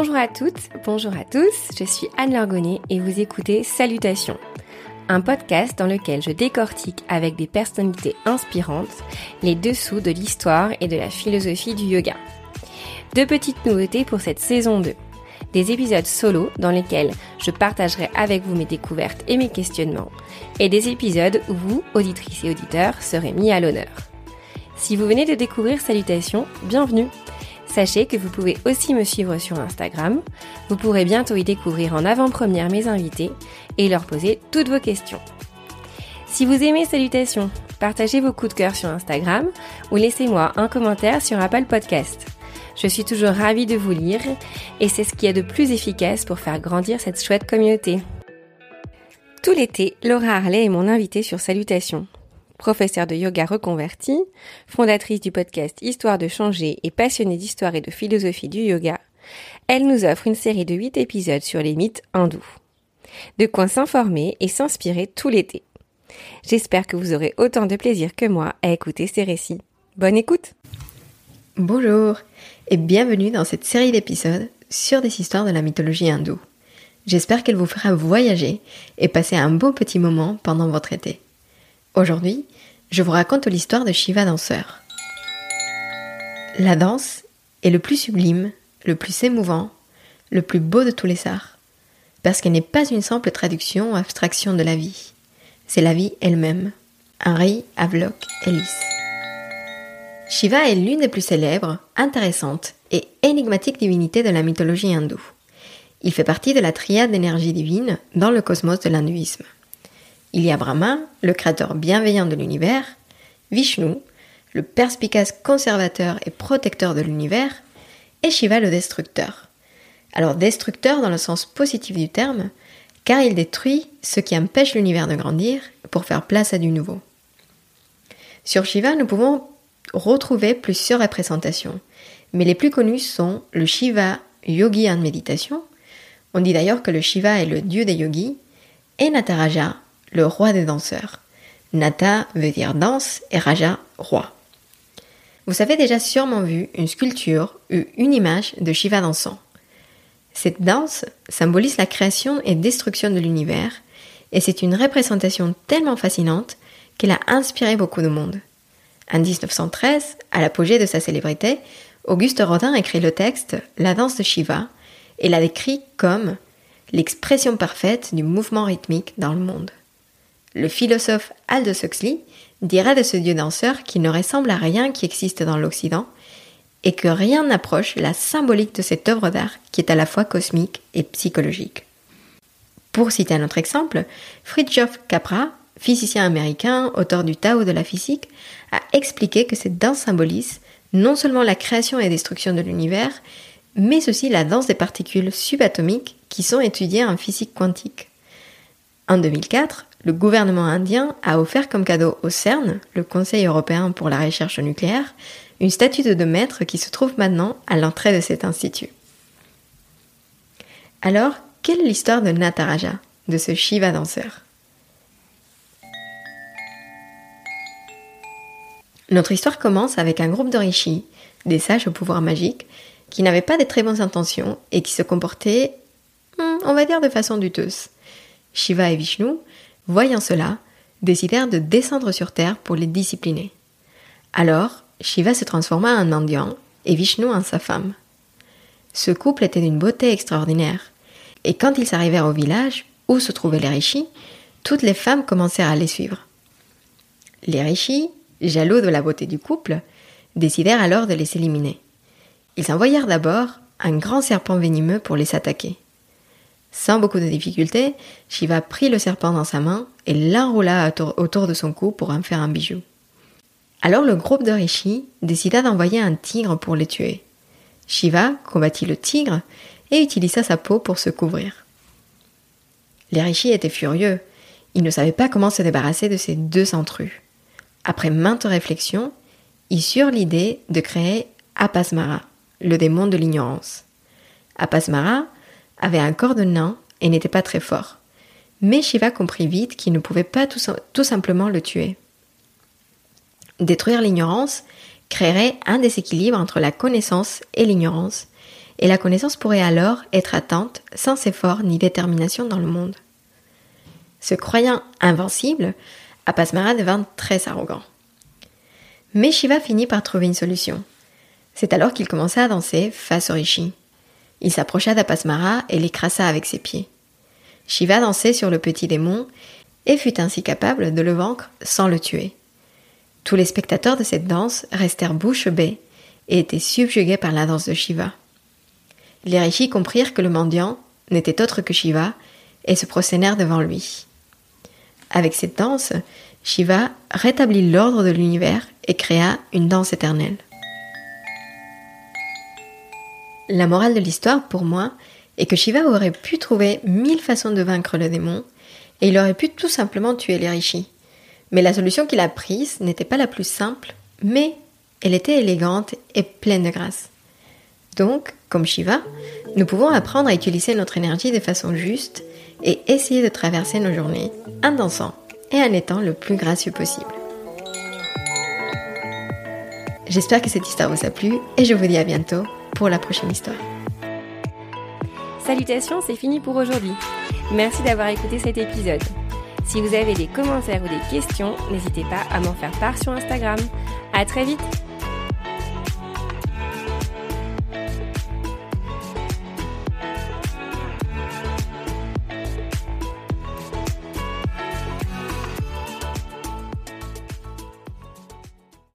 Bonjour à toutes, bonjour à tous, je suis Anne Lorgonnet et vous écoutez Salutations, un podcast dans lequel je décortique avec des personnalités inspirantes les dessous de l'histoire et de la philosophie du yoga. Deux petites nouveautés pour cette saison 2. Des épisodes solo dans lesquels je partagerai avec vous mes découvertes et mes questionnements, et des épisodes où vous, auditrices et auditeurs, serez mis à l'honneur. Si vous venez de découvrir Salutations, bienvenue Sachez que vous pouvez aussi me suivre sur Instagram. Vous pourrez bientôt y découvrir en avant-première mes invités et leur poser toutes vos questions. Si vous aimez Salutations, partagez vos coups de cœur sur Instagram ou laissez-moi un commentaire sur Apple Podcast. Je suis toujours ravie de vous lire et c'est ce qui est de plus efficace pour faire grandir cette chouette communauté. Tout l'été, Laura Harley est mon invitée sur Salutations professeure de yoga reconvertie, fondatrice du podcast Histoire de changer et passionnée d'histoire et de philosophie du yoga, elle nous offre une série de 8 épisodes sur les mythes hindous. De quoi s'informer et s'inspirer tout l'été. J'espère que vous aurez autant de plaisir que moi à écouter ces récits. Bonne écoute Bonjour et bienvenue dans cette série d'épisodes sur des histoires de la mythologie hindoue. J'espère qu'elle vous fera voyager et passer un beau petit moment pendant votre été. Aujourd'hui, je vous raconte l'histoire de Shiva danseur. La danse est le plus sublime, le plus émouvant, le plus beau de tous les arts, parce qu'elle n'est pas une simple traduction ou abstraction de la vie. C'est la vie elle-même. Henry Havelock Ellis. Shiva est l'une des plus célèbres, intéressantes et énigmatiques divinités de la mythologie hindoue. Il fait partie de la triade d'énergie divine dans le cosmos de l'hindouisme. Il y a Brahma, le créateur bienveillant de l'univers, Vishnu, le perspicace conservateur et protecteur de l'univers, et Shiva le destructeur. Alors destructeur dans le sens positif du terme, car il détruit ce qui empêche l'univers de grandir pour faire place à du nouveau. Sur Shiva, nous pouvons retrouver plusieurs représentations, mais les plus connues sont le Shiva yogi en méditation, on dit d'ailleurs que le Shiva est le dieu des yogis, et Nataraja, le roi des danseurs. Nata veut dire danse et Raja roi. Vous avez déjà sûrement vu une sculpture ou une image de Shiva dansant. Cette danse symbolise la création et destruction de l'univers et c'est une représentation tellement fascinante qu'elle a inspiré beaucoup de monde. En 1913, à l'apogée de sa célébrité, Auguste Rodin écrit le texte La danse de Shiva et la décrit comme l'expression parfaite du mouvement rythmique dans le monde. Le philosophe Aldous Huxley dirait de ce dieu danseur qu'il ne ressemble à rien qui existe dans l'Occident et que rien n'approche la symbolique de cette œuvre d'art qui est à la fois cosmique et psychologique. Pour citer un autre exemple, Fritjof Capra, physicien américain, auteur du Tao de la physique, a expliqué que cette danse symbolise non seulement la création et destruction de l'univers, mais aussi la danse des particules subatomiques qui sont étudiées en physique quantique. En 2004, le gouvernement indien a offert comme cadeau au CERN, le Conseil européen pour la recherche nucléaire, une statue de mètres qui se trouve maintenant à l'entrée de cet institut. Alors, quelle est l'histoire de Nataraja, de ce Shiva danseur? Notre histoire commence avec un groupe de rishis, des sages au pouvoir magique, qui n'avaient pas de très bonnes intentions et qui se comportaient, hmm, on va dire, de façon douteuse. Shiva et Vishnu voyant cela, décidèrent de descendre sur Terre pour les discipliner. Alors, Shiva se transforma en Indian et Vishnu en sa femme. Ce couple était d'une beauté extraordinaire, et quand ils arrivèrent au village où se trouvaient les rishis, toutes les femmes commencèrent à les suivre. Les rishis, jaloux de la beauté du couple, décidèrent alors de les éliminer. Ils envoyèrent d'abord un grand serpent venimeux pour les attaquer. Sans beaucoup de difficultés, Shiva prit le serpent dans sa main et l'enroula autour de son cou pour en faire un bijou. Alors le groupe de Rishi décida d'envoyer un tigre pour les tuer. Shiva combattit le tigre et utilisa sa peau pour se couvrir. Les Rishis étaient furieux. Ils ne savaient pas comment se débarrasser de ces deux intrus. Après maintes réflexions, ils eurent l'idée de créer Apasmara, le démon de l'ignorance. Apasmara avait un corps de nain et n'était pas très fort. Mais Shiva comprit vite qu'il ne pouvait pas tout, simplement le tuer. Détruire l'ignorance créerait un déséquilibre entre la connaissance et l'ignorance, et la connaissance pourrait alors être atteinte sans effort ni détermination dans le monde. Se croyant invincible, Apasmara devint très arrogant. Mais Shiva finit par trouver une solution. C'est alors qu'il commença à danser face au rishi. Il s'approcha d'Apasmara et l'écrasa avec ses pieds. Shiva dansait sur le petit démon et fut ainsi capable de le vaincre sans le tuer. Tous les spectateurs de cette danse restèrent bouche bée et étaient subjugués par la danse de Shiva. Les rishis comprirent que le mendiant n'était autre que Shiva et se prosternèrent devant lui. Avec cette danse, Shiva rétablit l'ordre de l'univers et créa une danse éternelle. La morale de l'histoire, pour moi, est que Shiva aurait pu trouver mille façons de vaincre le démon, et il aurait pu tout simplement tuer les rishis. Mais la solution qu'il a prise n'était pas la plus simple, mais elle était élégante et pleine de grâce. Donc, comme Shiva, nous pouvons apprendre à utiliser notre énergie de façon juste et essayer de traverser nos journées en dansant et en étant le plus gracieux possible. J'espère que cette histoire vous a plu et je vous dis à bientôt pour la prochaine histoire. Salutations, c'est fini pour aujourd'hui. Merci d'avoir écouté cet épisode. Si vous avez des commentaires ou des questions, n'hésitez pas à m'en faire part sur Instagram. À très vite!